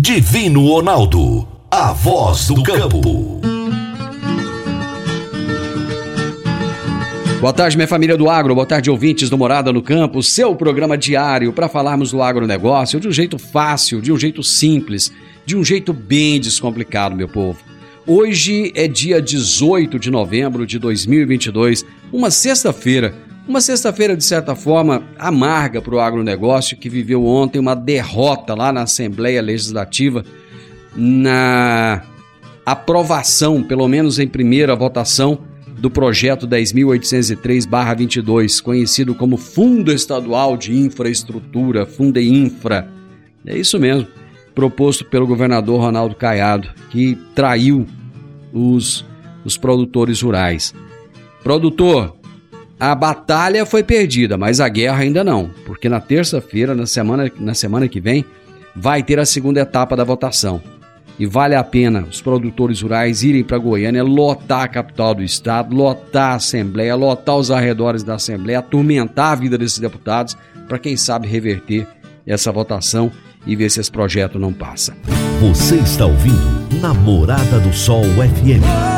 Divino Ronaldo. A voz do campo. Boa tarde, minha família do agro. Boa tarde, ouvintes do Morada no Campo. Seu programa diário para falarmos do agronegócio de um jeito fácil, de um jeito simples, de um jeito bem descomplicado, meu povo. Hoje é dia 18 de novembro de 2022, uma sexta-feira. Uma sexta-feira, de certa forma, amarga para o agronegócio que viveu ontem uma derrota lá na Assembleia Legislativa na aprovação, pelo menos em primeira votação, do projeto 10.803-22, conhecido como Fundo Estadual de Infraestrutura, Fundeinfra. É isso mesmo, proposto pelo governador Ronaldo Caiado, que traiu os, os produtores rurais. Produtor, a batalha foi perdida, mas a guerra ainda não, porque na terça-feira, na semana, na semana que vem, vai ter a segunda etapa da votação. E vale a pena os produtores rurais irem para Goiânia, lotar a capital do estado, lotar a Assembleia, lotar os arredores da Assembleia, atormentar a vida desses deputados, para quem sabe reverter essa votação e ver se esse projeto não passa. Você está ouvindo Namorada do Sol FM.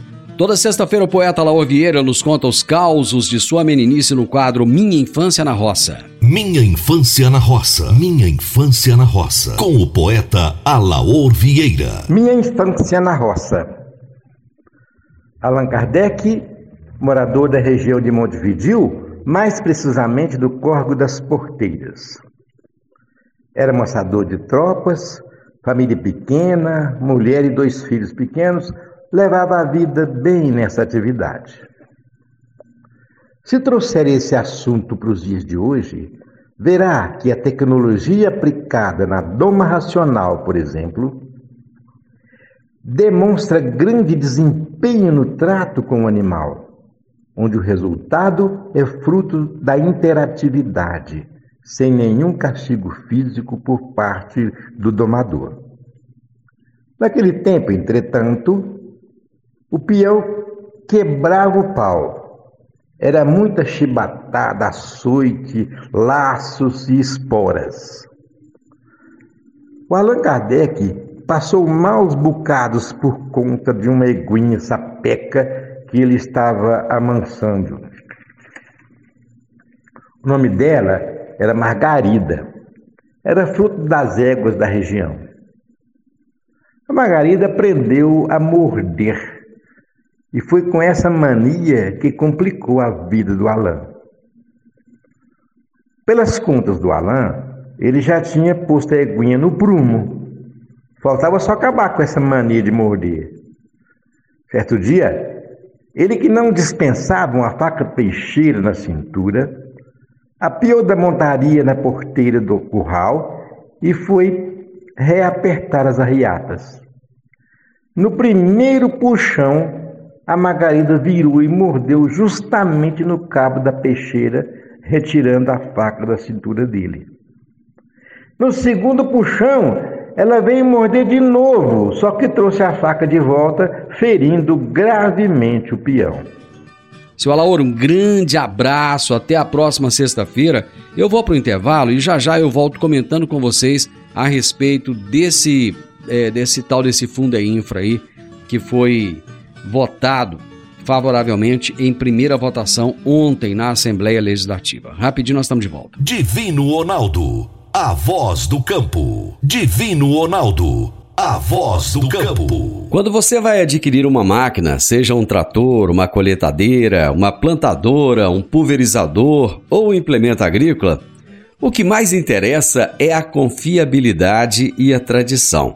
Toda sexta-feira o poeta Laor Vieira nos conta os causos de sua meninice no quadro Minha Infância na Roça. Minha Infância na Roça. Minha Infância na Roça. Com o poeta Alaor Vieira. Minha Infância na Roça. Allan Kardec, morador da região de Montevidil, mais precisamente do Corgo das Porteiras. Era moçador de tropas, família pequena, mulher e dois filhos pequenos, levava a vida bem nessa atividade. Se trouxer esse assunto para os dias de hoje, verá que a tecnologia aplicada na doma racional, por exemplo, demonstra grande desempenho no trato com o animal, onde o resultado é fruto da interatividade, sem nenhum castigo físico por parte do domador. Naquele tempo, entretanto, o peão quebrava o pau. Era muita chibatada, açoite, laços e esporas. O Allan Kardec passou maus bocados por conta de uma eguinha sapeca que ele estava amansando. O nome dela era Margarida. Era fruto das éguas da região. A Margarida aprendeu a morder e foi com essa mania que complicou a vida do Alain. Pelas contas do Alain, ele já tinha posto a eguinha no prumo. Faltava só acabar com essa mania de morder. Certo dia, ele que não dispensava uma faca peixeira na cintura, apiou da montaria na porteira do curral e foi reapertar as arriatas. No primeiro puxão, a Margarida virou e mordeu justamente no cabo da peixeira, retirando a faca da cintura dele. No segundo puxão, ela veio morder de novo, só que trouxe a faca de volta, ferindo gravemente o peão. Seu Alaor, um grande abraço, até a próxima sexta-feira. Eu vou para o intervalo e já já eu volto comentando com vocês a respeito desse, é, desse tal desse fundo infra aí, que foi votado favoravelmente em primeira votação ontem na Assembleia Legislativa. Rapidinho nós estamos de volta. Divino Ronaldo, a voz do campo. Divino Ronaldo, a voz do campo. Quando você vai adquirir uma máquina, seja um trator, uma coletadeira, uma plantadora, um pulverizador ou um implemento agrícola, o que mais interessa é a confiabilidade e a tradição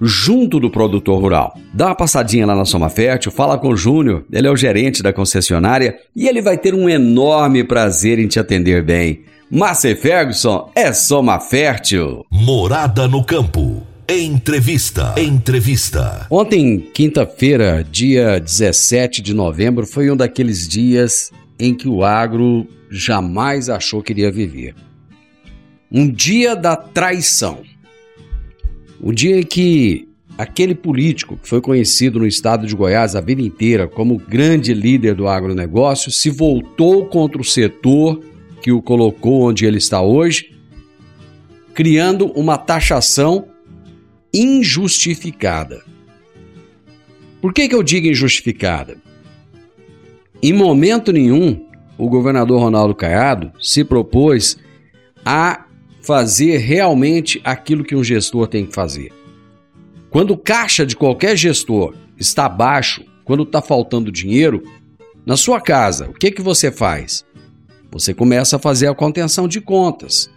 junto do produtor rural. Dá uma passadinha lá na Soma Fértil, fala com o Júnior, ele é o gerente da concessionária e ele vai ter um enorme prazer em te atender bem. Márcia Ferguson é Soma Fértil. Morada no campo. Entrevista. Entrevista. Ontem, quinta-feira, dia 17 de novembro, foi um daqueles dias em que o agro jamais achou que iria viver. Um dia da traição. O dia em que aquele político que foi conhecido no estado de Goiás a vida inteira como grande líder do agronegócio se voltou contra o setor que o colocou onde ele está hoje, criando uma taxação injustificada. Por que, que eu digo injustificada? Em momento nenhum, o governador Ronaldo Caiado se propôs a fazer realmente aquilo que um gestor tem que fazer. Quando o caixa de qualquer gestor está baixo, quando está faltando dinheiro, na sua casa, o que, que você faz? Você começa a fazer a contenção de contas.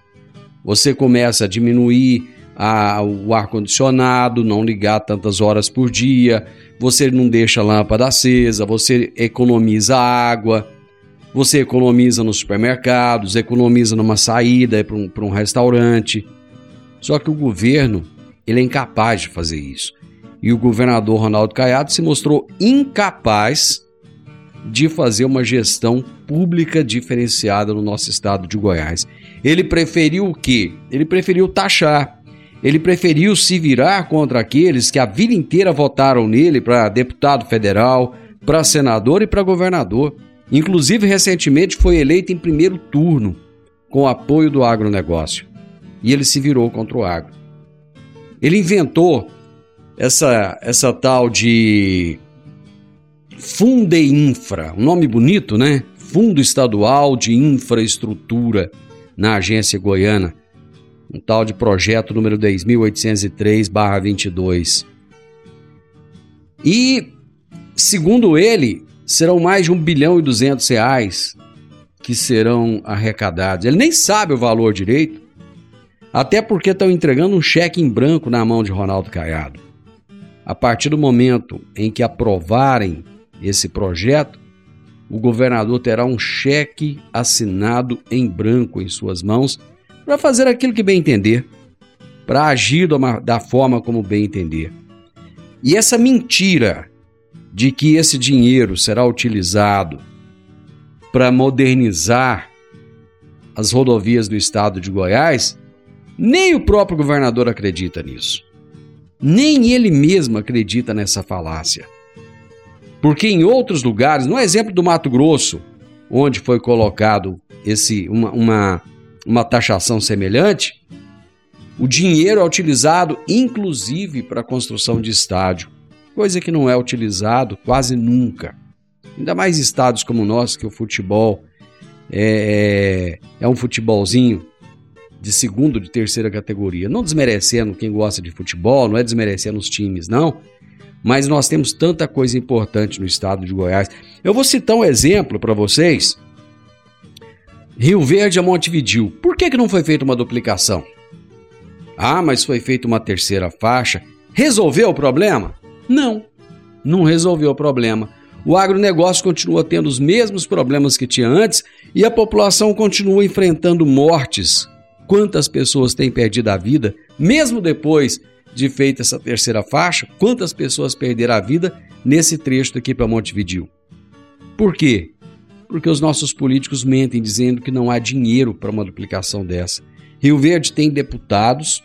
Você começa a diminuir a, o ar-condicionado, não ligar tantas horas por dia, você não deixa a lâmpada acesa, você economiza água, você economiza nos supermercados, economiza numa saída para um, um restaurante. Só que o governo ele é incapaz de fazer isso. E o governador Ronaldo Caiado se mostrou incapaz de fazer uma gestão pública diferenciada no nosso estado de Goiás. Ele preferiu o quê? Ele preferiu taxar. Ele preferiu se virar contra aqueles que a vida inteira votaram nele para deputado federal, para senador e para governador. Inclusive, recentemente foi eleito em primeiro turno com o apoio do agronegócio. E ele se virou contra o agro. Ele inventou essa, essa tal de Fundeinfra, um nome bonito, né? Fundo Estadual de Infraestrutura na agência goiana. Um tal de projeto número 10.803-22. E, segundo ele, serão mais de um bilhão e duzentos reais que serão arrecadados. Ele nem sabe o valor direito, até porque estão entregando um cheque em branco na mão de Ronaldo Caiado. A partir do momento em que aprovarem esse projeto, o governador terá um cheque assinado em branco em suas mãos para fazer aquilo que bem entender, para agir da forma como bem entender. E essa mentira de que esse dinheiro será utilizado para modernizar as rodovias do estado de Goiás, nem o próprio governador acredita nisso. Nem ele mesmo acredita nessa falácia. Porque em outros lugares, no exemplo do Mato Grosso, onde foi colocado esse uma, uma, uma taxação semelhante, o dinheiro é utilizado inclusive para a construção de estádio coisa que não é utilizado quase nunca. Ainda mais estados como o nosso, que o futebol é, é, é um futebolzinho de segundo, de terceira categoria. Não desmerecendo quem gosta de futebol, não é desmerecendo os times, não. Mas nós temos tanta coisa importante no estado de Goiás. Eu vou citar um exemplo para vocês. Rio Verde a Montevidil. Por que, que não foi feita uma duplicação? Ah, mas foi feita uma terceira faixa Resolveu o problema? Não, não resolveu o problema. O agronegócio continua tendo os mesmos problemas que tinha antes e a população continua enfrentando mortes. Quantas pessoas têm perdido a vida, mesmo depois de feita essa terceira faixa? Quantas pessoas perderam a vida nesse trecho daqui para Montevideo? Por quê? Porque os nossos políticos mentem dizendo que não há dinheiro para uma duplicação dessa. Rio Verde tem deputados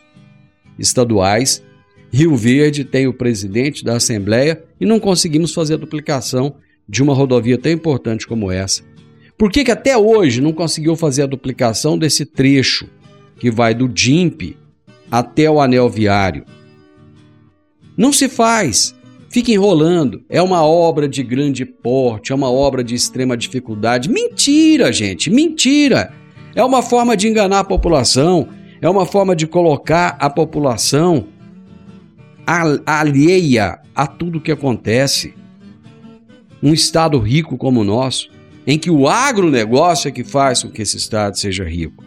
estaduais, Rio Verde tem o presidente da Assembleia e não conseguimos fazer a duplicação de uma rodovia tão importante como essa. Por que, que até hoje não conseguiu fazer a duplicação desse trecho que vai do DIMP até o anel viário? Não se faz. Fica enrolando. É uma obra de grande porte, é uma obra de extrema dificuldade. Mentira, gente, mentira. É uma forma de enganar a população, é uma forma de colocar a população alheia a tudo que acontece. Um estado rico como o nosso, em que o agronegócio é que faz com que esse estado seja rico.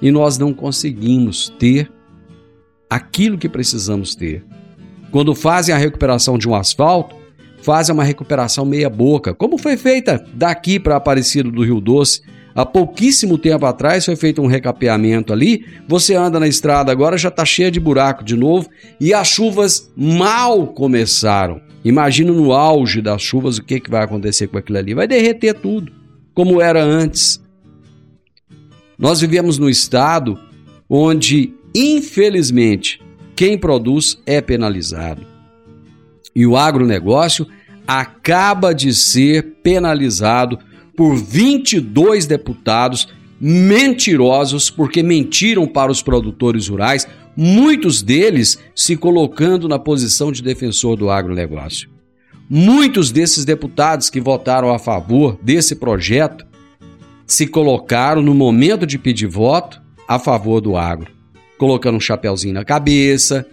E nós não conseguimos ter aquilo que precisamos ter. Quando fazem a recuperação de um asfalto, fazem uma recuperação meia boca, como foi feita daqui para Aparecido do Rio Doce, Há pouquíssimo tempo atrás foi feito um recapeamento ali. Você anda na estrada agora já está cheia de buraco de novo e as chuvas mal começaram. Imagina no auge das chuvas o que, que vai acontecer com aquilo ali. Vai derreter tudo, como era antes. Nós vivemos no estado onde, infelizmente, quem produz é penalizado. E o agronegócio acaba de ser penalizado por 22 deputados mentirosos porque mentiram para os produtores rurais, muitos deles se colocando na posição de defensor do agronegócio. Muitos desses deputados que votaram a favor desse projeto se colocaram no momento de pedir voto a favor do agro, colocando um chapéuzinho na cabeça,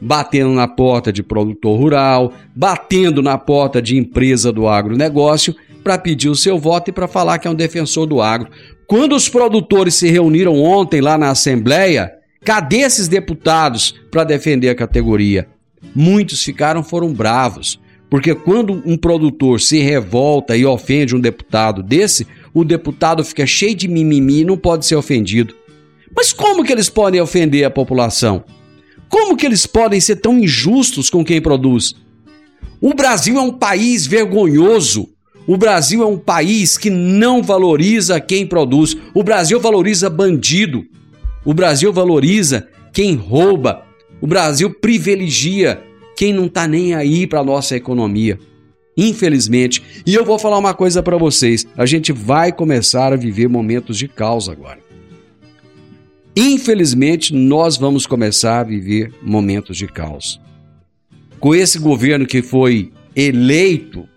batendo na porta de produtor rural, batendo na porta de empresa do agronegócio para pedir o seu voto e para falar que é um defensor do agro. Quando os produtores se reuniram ontem lá na Assembleia, cadê esses deputados para defender a categoria? Muitos ficaram, foram bravos, porque quando um produtor se revolta e ofende um deputado desse, o deputado fica cheio de mimimi e não pode ser ofendido. Mas como que eles podem ofender a população? Como que eles podem ser tão injustos com quem produz? O Brasil é um país vergonhoso o Brasil é um país que não valoriza quem produz. O Brasil valoriza bandido. O Brasil valoriza quem rouba. O Brasil privilegia quem não está nem aí para a nossa economia. Infelizmente. E eu vou falar uma coisa para vocês: a gente vai começar a viver momentos de caos agora. Infelizmente, nós vamos começar a viver momentos de caos. Com esse governo que foi eleito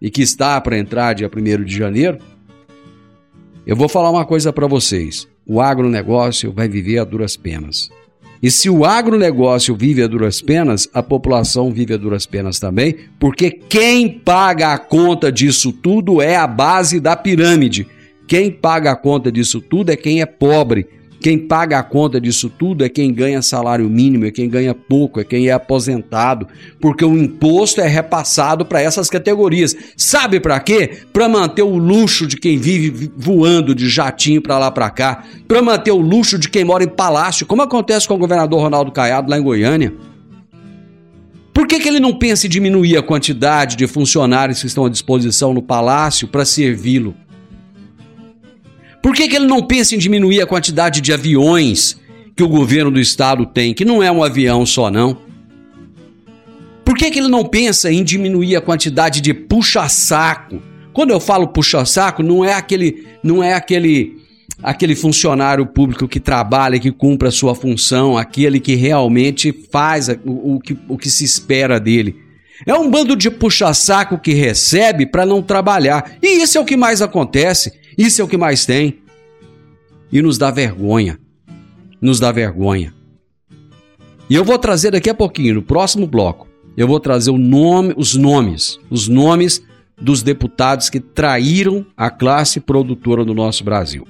e que está para entrar dia 1 de janeiro, eu vou falar uma coisa para vocês. O agronegócio vai viver a duras penas. E se o agronegócio vive a duras penas, a população vive a duras penas também, porque quem paga a conta disso tudo é a base da pirâmide. Quem paga a conta disso tudo é quem é pobre, quem paga a conta disso tudo é quem ganha salário mínimo, é quem ganha pouco, é quem é aposentado, porque o imposto é repassado para essas categorias. Sabe para quê? Para manter o luxo de quem vive voando de jatinho para lá para cá, para manter o luxo de quem mora em palácio, como acontece com o governador Ronaldo Caiado lá em Goiânia. Por que, que ele não pensa em diminuir a quantidade de funcionários que estão à disposição no palácio para servi-lo? Por que, que ele não pensa em diminuir a quantidade de aviões que o governo do estado tem, que não é um avião só, não? Por que, que ele não pensa em diminuir a quantidade de puxa-saco? Quando eu falo puxa-saco, não é aquele, não é aquele, aquele funcionário público que trabalha, que cumpre a sua função, aquele que realmente faz o, o, que, o que se espera dele. É um bando de puxa-saco que recebe para não trabalhar. E isso é o que mais acontece. Isso é o que mais tem. E nos dá vergonha. Nos dá vergonha. E eu vou trazer daqui a pouquinho, no próximo bloco, eu vou trazer o nome, os nomes, os nomes dos deputados que traíram a classe produtora do nosso Brasil.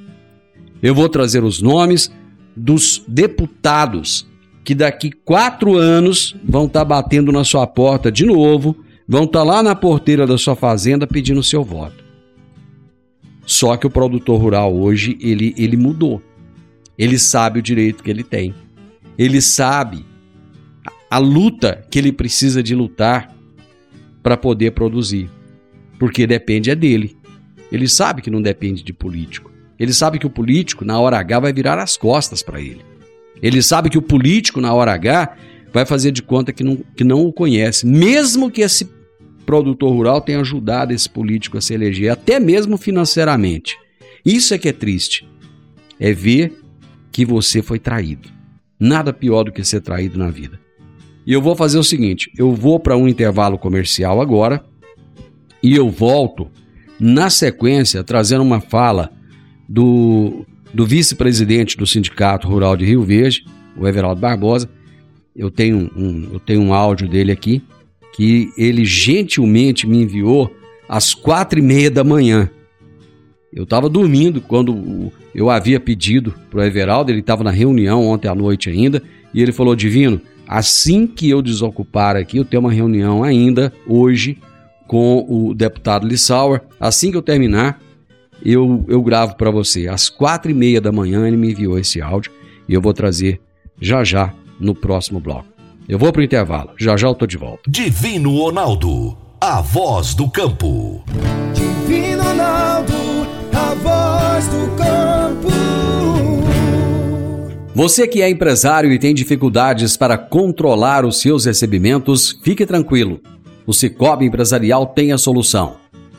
Eu vou trazer os nomes dos deputados que daqui quatro anos vão estar batendo na sua porta de novo, vão estar lá na porteira da sua fazenda pedindo seu voto. Só que o produtor rural hoje, ele, ele mudou. Ele sabe o direito que ele tem. Ele sabe a luta que ele precisa de lutar para poder produzir. Porque depende é dele. Ele sabe que não depende de político. Ele sabe que o político, na hora H, vai virar as costas para ele. Ele sabe que o político, na hora H, vai fazer de conta que não, que não o conhece, mesmo que esse produtor rural tenha ajudado esse político a se eleger, até mesmo financeiramente. Isso é que é triste. É ver que você foi traído. Nada pior do que ser traído na vida. E eu vou fazer o seguinte: eu vou para um intervalo comercial agora e eu volto na sequência trazendo uma fala do do vice-presidente do Sindicato Rural de Rio Verde, o Everaldo Barbosa. Eu tenho um, eu tenho um áudio dele aqui, que ele gentilmente me enviou às quatro e meia da manhã. Eu estava dormindo quando eu havia pedido para o Everaldo, ele estava na reunião ontem à noite ainda, e ele falou: Divino, assim que eu desocupar aqui, eu tenho uma reunião ainda hoje com o deputado Lissauer. Assim que eu terminar, eu, eu gravo para você. Às quatro e meia da manhã ele me enviou esse áudio e eu vou trazer já já no próximo bloco. Eu vou pro intervalo, já já eu tô de volta. Divino Ronaldo, a voz do campo. Divino Ronaldo, a voz do campo. Você que é empresário e tem dificuldades para controlar os seus recebimentos, fique tranquilo. O Cicobi Empresarial tem a solução.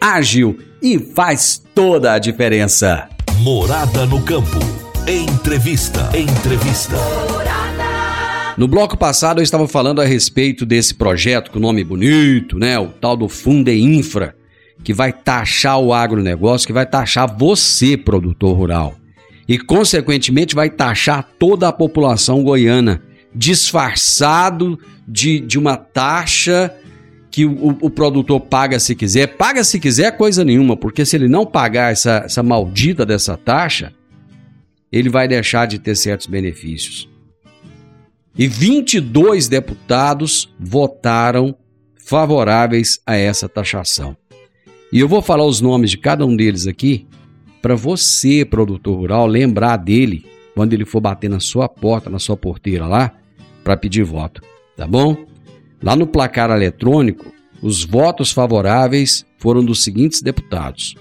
ágil e faz toda a diferença. Morada no campo. Entrevista. Entrevista. No bloco passado eu estava falando a respeito desse projeto com nome bonito, né? O tal do Fundeinfra, que vai taxar o agronegócio, que vai taxar você, produtor rural. E, consequentemente, vai taxar toda a população goiana, disfarçado de, de uma taxa que o, o, produtor paga se quiser. Paga se quiser coisa nenhuma, porque se ele não pagar essa, essa maldita dessa taxa, ele vai deixar de ter certos benefícios. E 22 deputados votaram favoráveis a essa taxação. E eu vou falar os nomes de cada um deles aqui, para você, produtor rural, lembrar dele quando ele for bater na sua porta, na sua porteira lá, para pedir voto, tá bom? Lá no placar eletrônico, os votos favoráveis foram dos seguintes deputados: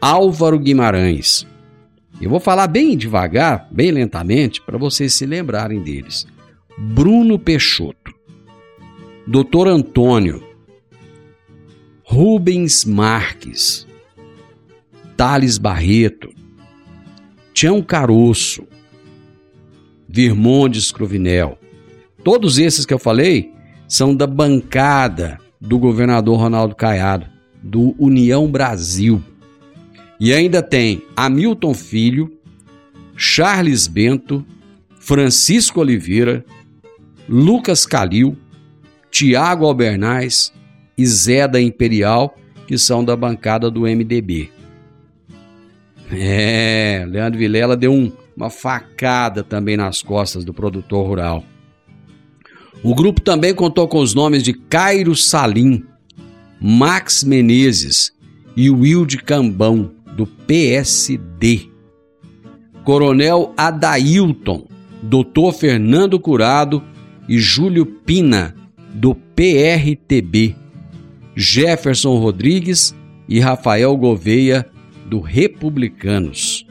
Álvaro Guimarães. Eu vou falar bem devagar, bem lentamente, para vocês se lembrarem deles. Bruno Peixoto, Dr. Antônio, Rubens Marques, Thales Barreto, Tião Caroço, Virmondes Cruvinel. Todos esses que eu falei são da bancada do governador Ronaldo Caiado, do União Brasil. E ainda tem Hamilton Filho, Charles Bento, Francisco Oliveira, Lucas Calil, Tiago Albernaz e Zé da Imperial, que são da bancada do MDB. É, Leandro Vilela deu um, uma facada também nas costas do produtor rural. O grupo também contou com os nomes de Cairo Salim, Max Menezes e Wilde Cambão, do PSD. Coronel Adailton, Dr. Fernando Curado e Júlio Pina, do PRTB. Jefferson Rodrigues e Rafael Gouveia, do Republicanos.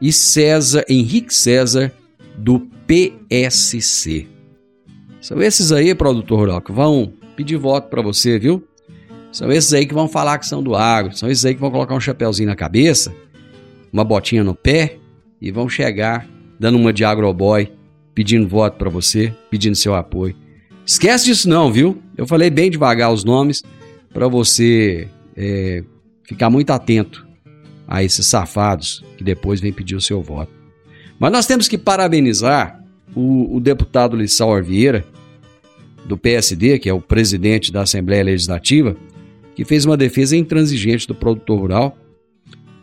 E César Henrique César, do PSC. São esses aí, produtor rural, que vão pedir voto para você, viu? São esses aí que vão falar que são do agro, são esses aí que vão colocar um chapéuzinho na cabeça, uma botinha no pé e vão chegar dando uma de agroboy, pedindo voto para você, pedindo seu apoio. Esquece disso não, viu? Eu falei bem devagar os nomes para você é, ficar muito atento a esses safados que depois vêm pedir o seu voto. Mas nós temos que parabenizar o, o deputado Lissau Vieira, do PSD, que é o presidente da Assembleia Legislativa, que fez uma defesa intransigente do produtor rural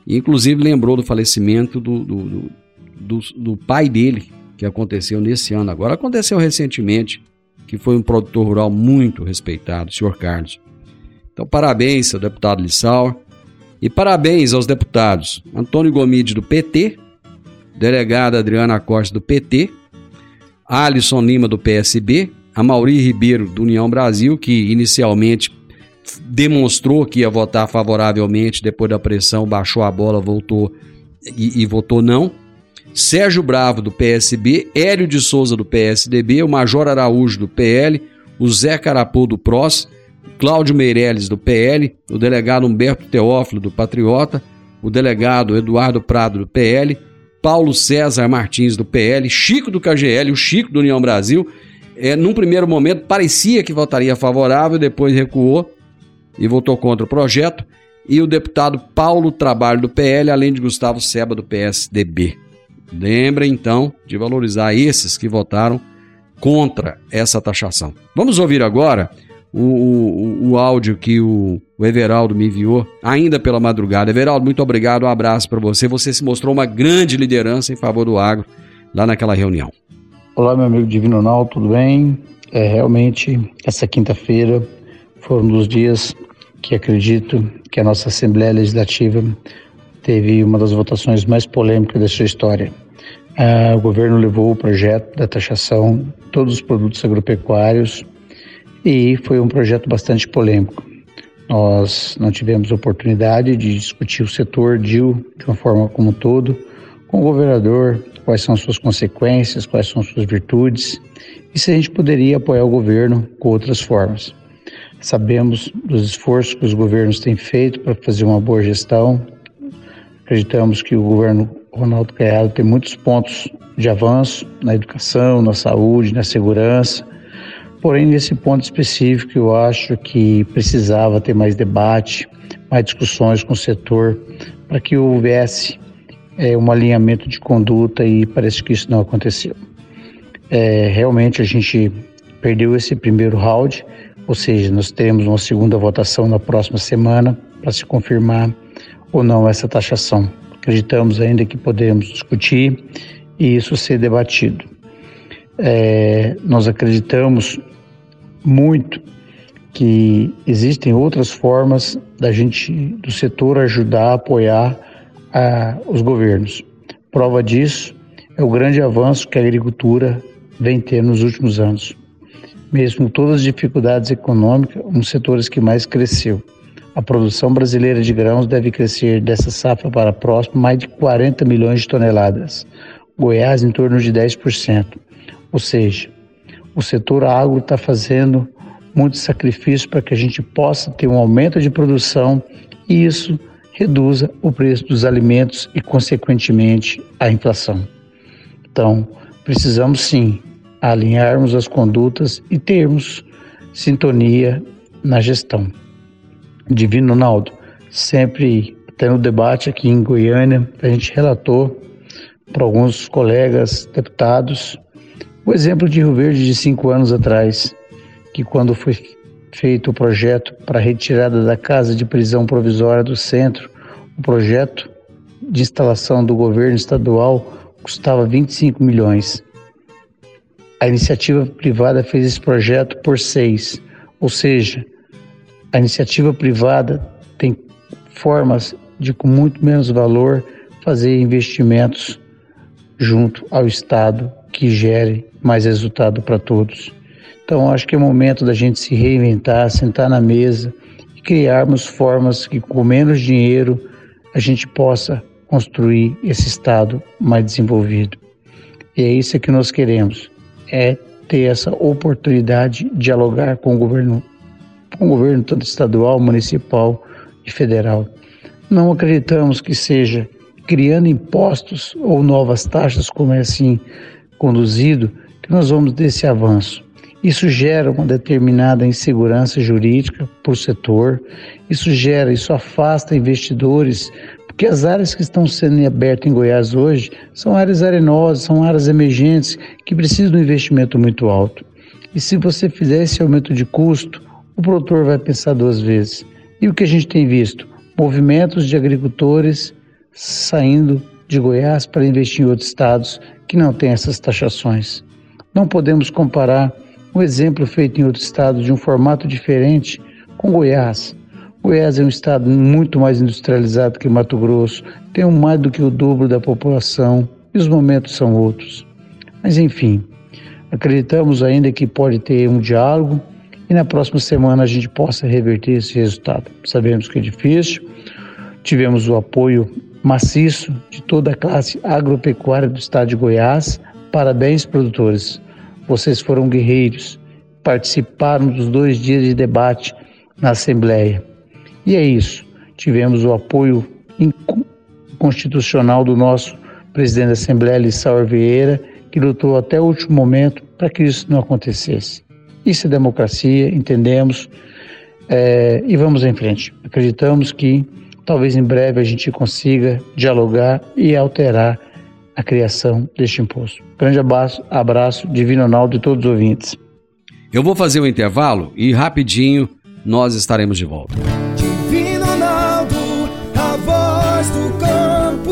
e inclusive lembrou do falecimento do, do, do, do, pai dele, que aconteceu nesse ano. Agora aconteceu recentemente, que foi um produtor rural muito respeitado, o senhor Carlos. Então, parabéns ao deputado Lissauer e parabéns aos deputados Antônio Gomide, do PT, delegada Adriana Costa, do PT, Alisson Lima, do PSB, a Mauri Ribeiro, do União Brasil, que inicialmente demonstrou que ia votar favoravelmente, depois da pressão, baixou a bola, voltou e, e votou não. Sérgio Bravo, do PSB, Hélio de Souza, do PSDB, o Major Araújo, do PL, o Zé Carapô, do PROS, Cláudio Meirelles, do PL, o delegado Humberto Teófilo, do Patriota, o delegado Eduardo Prado, do PL, Paulo César Martins, do PL, Chico do KGL, o Chico do União Brasil. É, num primeiro momento parecia que votaria favorável, depois recuou e votou contra o projeto. E o deputado Paulo Trabalho, do PL, além de Gustavo Seba, do PSDB. Lembra então de valorizar esses que votaram contra essa taxação. Vamos ouvir agora o, o, o áudio que o, o, Everaldo me enviou, ainda pela madrugada. Everaldo, muito obrigado, um abraço para você. Você se mostrou uma grande liderança em favor do agro lá naquela reunião. Olá, meu amigo Divino Nal, tudo bem? É, realmente, essa quinta-feira foi um dos dias que acredito que a nossa Assembleia Legislativa teve uma das votações mais polêmicas da sua história. Ah, o governo levou o projeto da taxação de todos os produtos agropecuários e foi um projeto bastante polêmico. Nós não tivemos oportunidade de discutir o setor DIL de uma forma como um todo, com o governador, quais são suas consequências, quais são suas virtudes e se a gente poderia apoiar o governo com outras formas. Sabemos dos esforços que os governos têm feito para fazer uma boa gestão, Acreditamos que o governo Ronaldo Caiado tem muitos pontos de avanço na educação, na saúde, na segurança. Porém, nesse ponto específico, eu acho que precisava ter mais debate, mais discussões com o setor, para que houvesse é, um alinhamento de conduta e parece que isso não aconteceu. É, realmente a gente perdeu esse primeiro round, ou seja, nós teremos uma segunda votação na próxima semana para se confirmar ou não essa taxação. Acreditamos ainda que podemos discutir e isso ser debatido. É, nós acreditamos muito que existem outras formas da gente, do setor, ajudar, apoiar a, os governos. Prova disso é o grande avanço que a agricultura vem tendo nos últimos anos. Mesmo todas as dificuldades econômicas, um dos setores que mais cresceu. A produção brasileira de grãos deve crescer dessa safra para a próxima mais de 40 milhões de toneladas. Goiás em torno de 10%. Ou seja, o setor agro está fazendo muito sacrifício para que a gente possa ter um aumento de produção e isso reduza o preço dos alimentos e, consequentemente, a inflação. Então, precisamos sim alinharmos as condutas e termos sintonia na gestão. Divino Ronaldo, sempre tendo debate aqui em Goiânia, a gente relatou para alguns colegas deputados o exemplo de Rio Verde de cinco anos atrás, que quando foi feito o projeto para retirada da casa de prisão provisória do centro, o projeto de instalação do governo estadual custava 25 milhões. A iniciativa privada fez esse projeto por seis, ou seja, a iniciativa privada tem formas de, com muito menos valor, fazer investimentos junto ao Estado que gere mais resultado para todos. Então, acho que é momento da gente se reinventar, sentar na mesa e criarmos formas que, com menos dinheiro, a gente possa construir esse Estado mais desenvolvido. E é isso que nós queremos, é ter essa oportunidade de dialogar com o governo com o governo tanto estadual, municipal e federal. Não acreditamos que seja criando impostos ou novas taxas, como é assim conduzido, que nós vamos desse avanço. Isso gera uma determinada insegurança jurídica para o setor, isso gera, isso afasta investidores, porque as áreas que estão sendo abertas em Goiás hoje são áreas arenosas, são áreas emergentes que precisam de um investimento muito alto. E se você fizer esse aumento de custo, o produtor vai pensar duas vezes. E o que a gente tem visto? Movimentos de agricultores saindo de Goiás para investir em outros estados que não têm essas taxações. Não podemos comparar um exemplo feito em outro estado de um formato diferente com Goiás. Goiás é um estado muito mais industrializado que Mato Grosso, tem mais do que o dobro da população e os momentos são outros. Mas enfim, acreditamos ainda que pode ter um diálogo e na próxima semana a gente possa reverter esse resultado. Sabemos que é difícil, tivemos o apoio maciço de toda a classe agropecuária do estado de Goiás. Parabéns, produtores. Vocês foram guerreiros, participaram dos dois dias de debate na Assembleia. E é isso. Tivemos o apoio constitucional do nosso presidente da Assembleia, Lissauer Vieira, que lutou até o último momento para que isso não acontecesse. Isso é democracia, entendemos, é, e vamos em frente. Acreditamos que talvez em breve a gente consiga dialogar e alterar a criação deste imposto. Grande abraço, abraço Divino Ronaldo e todos os ouvintes. Eu vou fazer o um intervalo e rapidinho nós estaremos de volta. Divino Ronaldo, a voz do campo.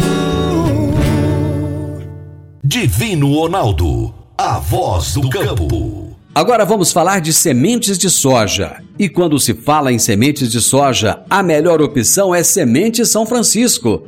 Divino Ronaldo, a voz do campo. Agora vamos falar de sementes de soja. E quando se fala em sementes de soja, a melhor opção é Semente São Francisco.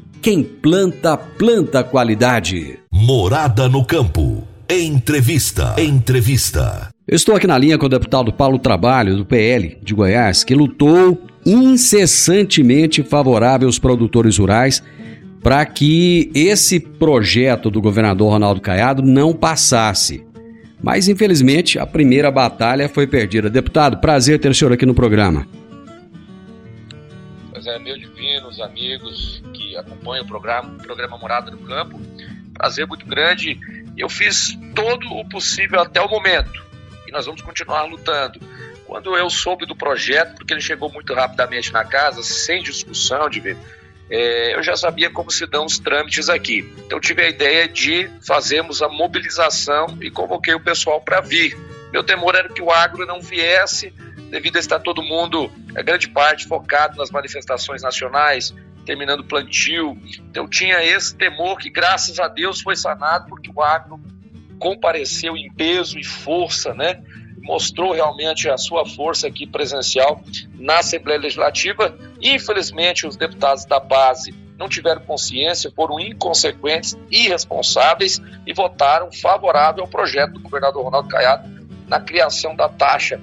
quem planta, planta qualidade. Morada no campo. Entrevista. Entrevista. Eu estou aqui na linha com o deputado Paulo Trabalho, do PL de Goiás, que lutou incessantemente favorável aos produtores rurais para que esse projeto do governador Ronaldo Caiado não passasse. Mas, infelizmente, a primeira batalha foi perdida. Deputado, prazer ter o senhor aqui no programa. Pois é, meu divinos amigos que acompanham o programa, o programa Morada no Campo. Prazer muito grande. Eu fiz todo o possível até o momento. E nós vamos continuar lutando. Quando eu soube do projeto, porque ele chegou muito rapidamente na casa, sem discussão, Divino, é, eu já sabia como se dão os trâmites aqui. Então tive a ideia de fazermos a mobilização e convoquei o pessoal para vir. Meu temor era que o agro não viesse, devido a estar todo mundo, a grande parte, focado nas manifestações nacionais, terminando o plantio. Então tinha esse temor que, graças a Deus, foi sanado, porque o agro compareceu em peso e força, né? mostrou realmente a sua força aqui presencial na Assembleia Legislativa. Infelizmente, os deputados da base não tiveram consciência, foram inconsequentes, irresponsáveis e votaram favorável ao projeto do governador Ronaldo Caiado na criação da taxa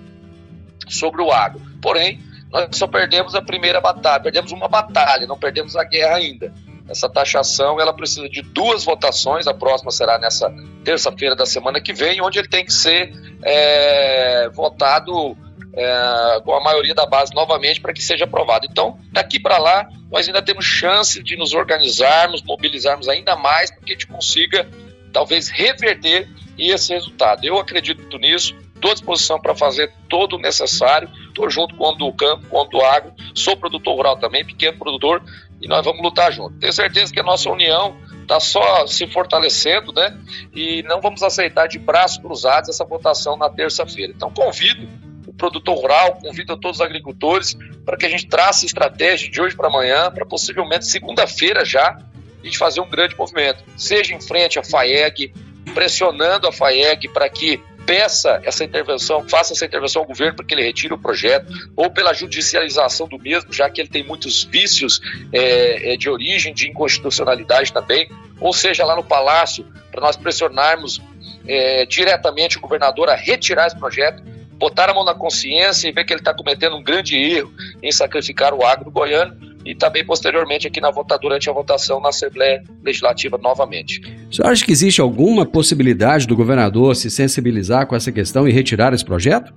sobre o agro. Porém, nós só perdemos a primeira batalha, perdemos uma batalha, não perdemos a guerra ainda. Essa taxação ela precisa de duas votações, a próxima será nessa terça-feira da semana que vem, onde ele tem que ser é, votado é, com a maioria da base novamente para que seja aprovado. Então, daqui para lá, nós ainda temos chance de nos organizarmos, mobilizarmos ainda mais para que a gente consiga, talvez, reverter esse resultado. Eu acredito nisso, estou à disposição para fazer todo o necessário, estou junto com o do campo, com o do agro, sou produtor rural também, pequeno produtor, e nós vamos lutar junto. Tenho certeza que a nossa união está só se fortalecendo, né? E não vamos aceitar de braços cruzados essa votação na terça-feira. Então convido o produtor rural, convido a todos os agricultores para que a gente trace estratégia de hoje para amanhã, para possivelmente segunda-feira já a gente fazer um grande movimento, seja em frente à FAEG, pressionando a FAEG para que peça essa intervenção, faça essa intervenção ao governo para que ele retire o projeto, ou pela judicialização do mesmo, já que ele tem muitos vícios é, é, de origem, de inconstitucionalidade também, ou seja, lá no Palácio, para nós pressionarmos é, diretamente o governador a retirar esse projeto, botar a mão na consciência e ver que ele está cometendo um grande erro em sacrificar o agro goiano e também posteriormente aqui na vota, durante a votação na Assembleia Legislativa novamente. O senhor acha que existe alguma possibilidade do governador se sensibilizar com essa questão e retirar esse projeto?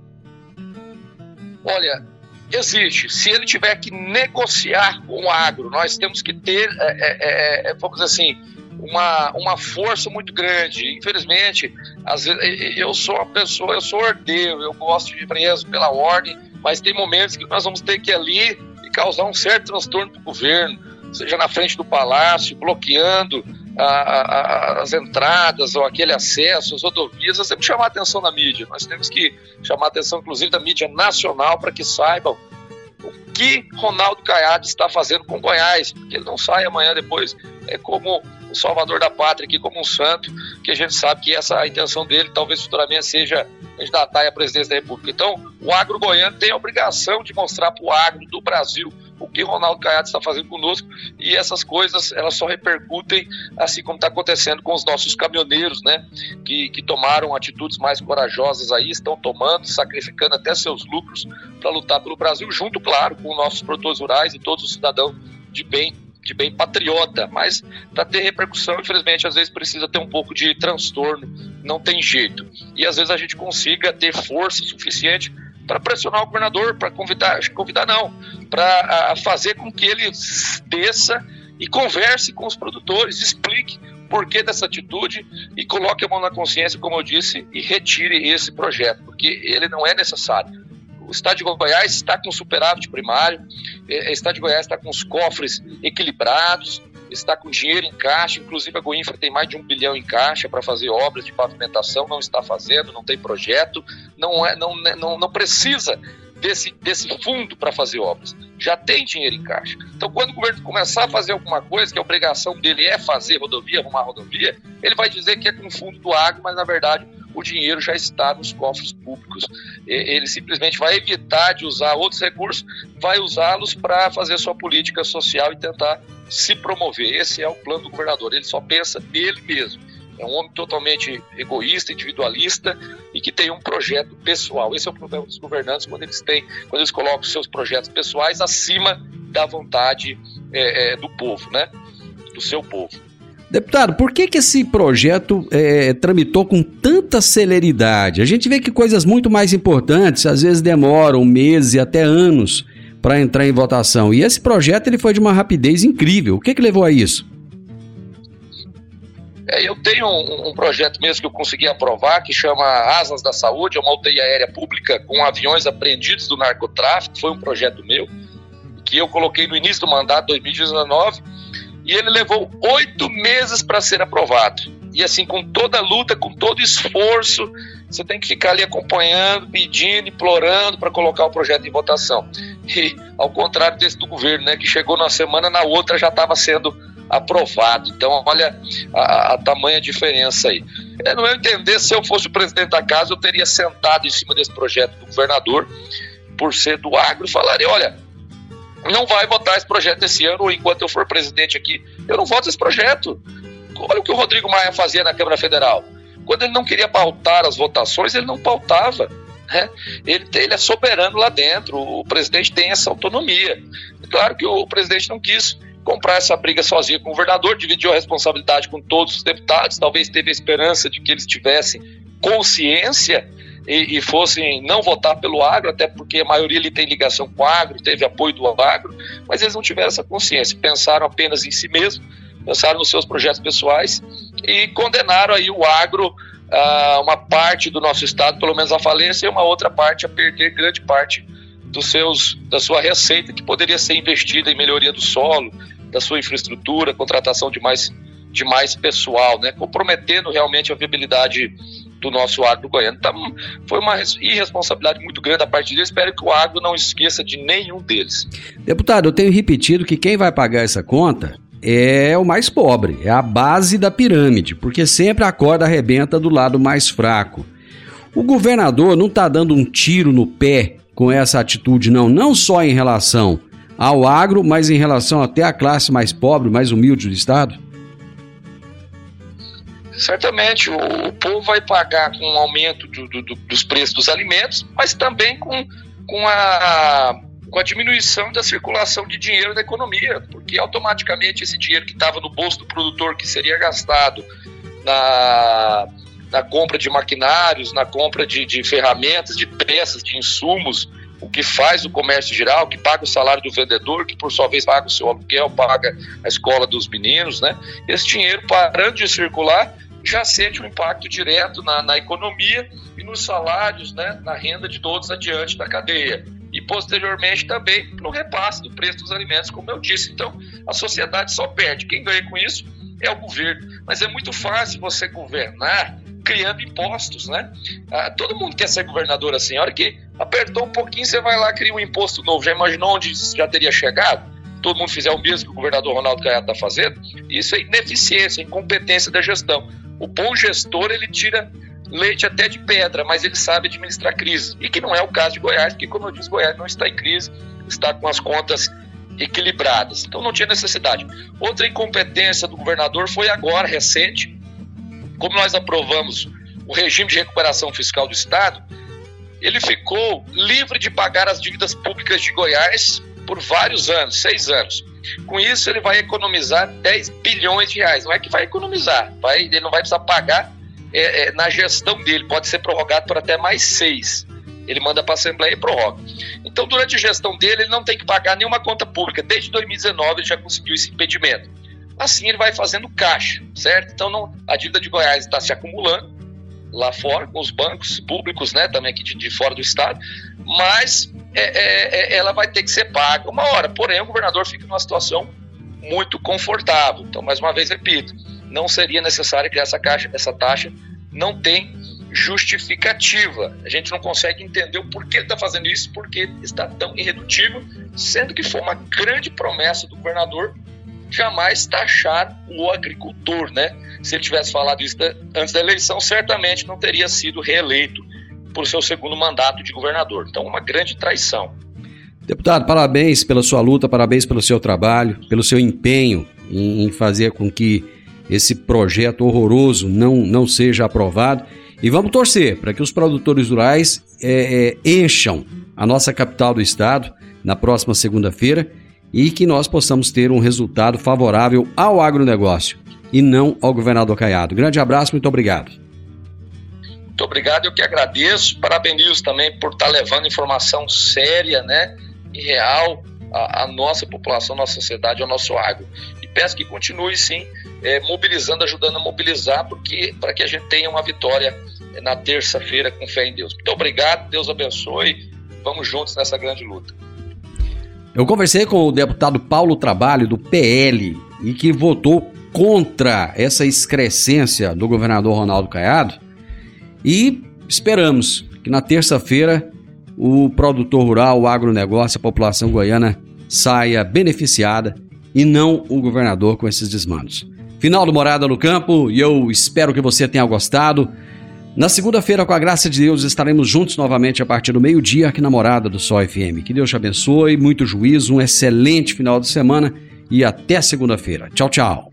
Olha, existe. Se ele tiver que negociar com o agro, nós temos que ter, é, é, é, vamos dizer assim, uma, uma força muito grande. Infelizmente, às vezes, eu sou uma pessoa, eu sou ordeiro, eu gosto de preso pela ordem, mas tem momentos que nós vamos ter que ir ali causar um certo transtorno para o governo, seja na frente do palácio, bloqueando a, a, as entradas ou aquele acesso, as rodovias, nós temos que chamar a atenção da mídia. Nós temos que chamar a atenção, inclusive, da mídia nacional para que saibam o que Ronaldo Caiado está fazendo com Goiás, porque ele não sai amanhã depois é como o salvador da pátria aqui como um santo, que a gente sabe que essa a intenção dele talvez futuramente seja candidatar à presidência da República. Então, o agro goiano tem a obrigação de mostrar para o agro do Brasil o que Ronaldo Caiado está fazendo conosco e essas coisas elas só repercutem assim como está acontecendo com os nossos caminhoneiros, né, que, que tomaram atitudes mais corajosas aí, estão tomando, sacrificando até seus lucros para lutar pelo Brasil, junto, claro, com nossos produtores rurais e todos os cidadãos de bem de bem patriota, mas para ter repercussão, infelizmente, às vezes precisa ter um pouco de transtorno, não tem jeito. E às vezes a gente consiga ter força suficiente para pressionar o governador, para convidar, convidar não, para fazer com que ele desça e converse com os produtores, explique por que dessa atitude e coloque a mão na consciência, como eu disse, e retire esse projeto, porque ele não é necessário o estado de Goiás está com superávit primário, é, o estado de Goiás está com os cofres equilibrados, está com dinheiro em caixa, inclusive a Goinfra tem mais de um bilhão em caixa para fazer obras de pavimentação, não está fazendo, não tem projeto, não, é, não, né, não, não precisa desse, desse fundo para fazer obras. Já tem dinheiro em caixa. Então, quando o governo começar a fazer alguma coisa, que a obrigação dele é fazer rodovia, arrumar rodovia, ele vai dizer que é com fundo do agro, mas na verdade o dinheiro já está nos cofres públicos. Ele simplesmente vai evitar de usar outros recursos, vai usá-los para fazer sua política social e tentar se promover. Esse é o plano do governador. Ele só pensa nele mesmo. É um homem totalmente egoísta, individualista e que tem um projeto pessoal. Esse é o problema dos governantes quando eles têm, quando eles colocam seus projetos pessoais acima da vontade é, é, do povo, né? Do seu povo. Deputado, por que, que esse projeto é, tramitou com tanta celeridade? A gente vê que coisas muito mais importantes às vezes demoram meses e até anos para entrar em votação. E esse projeto ele foi de uma rapidez incrível. O que, que levou a isso? É, eu tenho um, um, projeto mesmo que eu consegui aprovar, que chama Asas da Saúde, é uma UTI aérea pública com aviões apreendidos do narcotráfico. Foi um projeto meu, que eu coloquei no início do mandato, 2019 e ele levou oito meses para ser aprovado. E assim, com toda luta, com todo esforço, você tem que ficar ali acompanhando, pedindo, implorando para colocar o projeto em votação. E ao contrário desse do governo, né, que chegou na semana, na outra já estava sendo aprovado. Então, olha a, a tamanha diferença aí. É, no meu entender, se eu fosse o presidente da casa, eu teria sentado em cima desse projeto do governador, por ser do agro, e falaria: olha, não vai votar esse projeto esse ano, enquanto eu for presidente aqui, eu não voto esse projeto. Olha o que o Rodrigo Maia fazia na Câmara Federal. Quando ele não queria pautar as votações, ele não pautava. Né? Ele, ele é soberano lá dentro, o presidente tem essa autonomia. Claro que o presidente não quis comprar essa briga sozinho com o governador, dividiu a responsabilidade com todos os deputados, talvez teve a esperança de que eles tivessem consciência e, e, fossem não votar pelo agro, até porque a maioria ali tem ligação com o agro, teve apoio do agro, mas eles não tiveram essa consciência, pensaram apenas em si mesmos, pensaram nos seus projetos pessoais e condenaram aí o agro a uma parte do nosso estado, pelo menos a falência, e uma outra parte a perder grande parte dos seus, da sua receita que poderia ser investida em melhoria do solo, da sua infraestrutura, contratação de mais, de mais pessoal, né, comprometendo realmente a viabilidade do nosso agro goiano. Então, foi uma irresponsabilidade muito grande da parte deles. Espero que o agro não esqueça de nenhum deles. Deputado, eu tenho repetido que quem vai pagar essa conta é o mais pobre, é a base da pirâmide, porque sempre a corda arrebenta do lado mais fraco. O governador não está dando um tiro no pé com essa atitude, não, não só em relação ao agro, mas em relação até à classe mais pobre, mais humilde do Estado? Certamente o, o povo vai pagar com o aumento do, do, dos preços dos alimentos, mas também com, com, a, com a diminuição da circulação de dinheiro na economia, porque automaticamente esse dinheiro que estava no bolso do produtor, que seria gastado na, na compra de maquinários, na compra de, de ferramentas, de peças, de insumos, o que faz o comércio geral, que paga o salário do vendedor, que por sua vez paga o seu aluguel, paga a escola dos meninos, né? Esse dinheiro parando de circular já sente um impacto direto na, na economia e nos salários, né, na renda de todos adiante da cadeia. E posteriormente também no repasse do preço dos alimentos, como eu disse. Então, a sociedade só perde. Quem ganha com isso é o governo. Mas é muito fácil você governar criando impostos, né? Ah, todo mundo quer ser governador assim. A hora que apertou um pouquinho, você vai lá cria um imposto novo. Já imaginou onde já teria chegado? Todo mundo fizer o mesmo que o governador Ronaldo Caiado está fazendo? Isso é ineficiência, incompetência da gestão. O bom gestor, ele tira leite até de pedra, mas ele sabe administrar crise. E que não é o caso de Goiás, porque, como eu disse, Goiás não está em crise, está com as contas equilibradas. Então não tinha necessidade. Outra incompetência do governador foi agora, recente, como nós aprovamos o regime de recuperação fiscal do Estado, ele ficou livre de pagar as dívidas públicas de Goiás por vários anos, seis anos. Com isso, ele vai economizar 10 bilhões de reais. Não é que vai economizar, vai, ele não vai precisar pagar é, é, na gestão dele, pode ser prorrogado por até mais seis. Ele manda para a Assembleia e prorroga. Então, durante a gestão dele, ele não tem que pagar nenhuma conta pública. Desde 2019, ele já conseguiu esse impedimento. Assim ele vai fazendo caixa, certo? Então não, a dívida de Goiás está se acumulando lá fora, com os bancos públicos, né, também aqui de, de fora do estado, mas é, é, é, ela vai ter que ser paga uma hora. Porém, o governador fica numa situação muito confortável. Então, mais uma vez, repito, não seria necessário criar essa, caixa, essa taxa, não tem justificativa. A gente não consegue entender o porquê está fazendo isso, porque está tão irredutível, sendo que foi uma grande promessa do governador jamais taxar o agricultor, né? Se ele tivesse falado isso antes da eleição, certamente não teria sido reeleito por seu segundo mandato de governador. Então, uma grande traição. Deputado, parabéns pela sua luta, parabéns pelo seu trabalho, pelo seu empenho em, fazer com que esse projeto horroroso não, não seja aprovado. E vamos torcer para que os produtores rurais é, é, encham a nossa capital do estado na próxima segunda-feira e que nós possamos ter um resultado favorável ao agronegócio e não ao governador Caiado. Grande abraço, muito obrigado. Muito obrigado, eu que agradeço. Parabenizo também por estar levando informação séria né, e real à, à nossa população, à nossa sociedade, ao nosso agro. E peço que continue, sim, é, mobilizando, ajudando a mobilizar, porque para que a gente tenha uma vitória na terça-feira com fé em Deus. Muito obrigado, Deus abençoe. Vamos juntos nessa grande luta. Eu conversei com o deputado Paulo Trabalho, do PL, e que votou contra essa excrescência do governador Ronaldo Caiado. E esperamos que na terça-feira o produtor rural, o agronegócio, a população goiana saia beneficiada e não o governador com esses desmandos. Final do Morada no Campo e eu espero que você tenha gostado. Na segunda-feira, com a graça de Deus, estaremos juntos novamente a partir do meio-dia aqui na Morada do Sol FM. Que Deus te abençoe, muito juízo, um excelente final de semana e até segunda-feira. Tchau, tchau.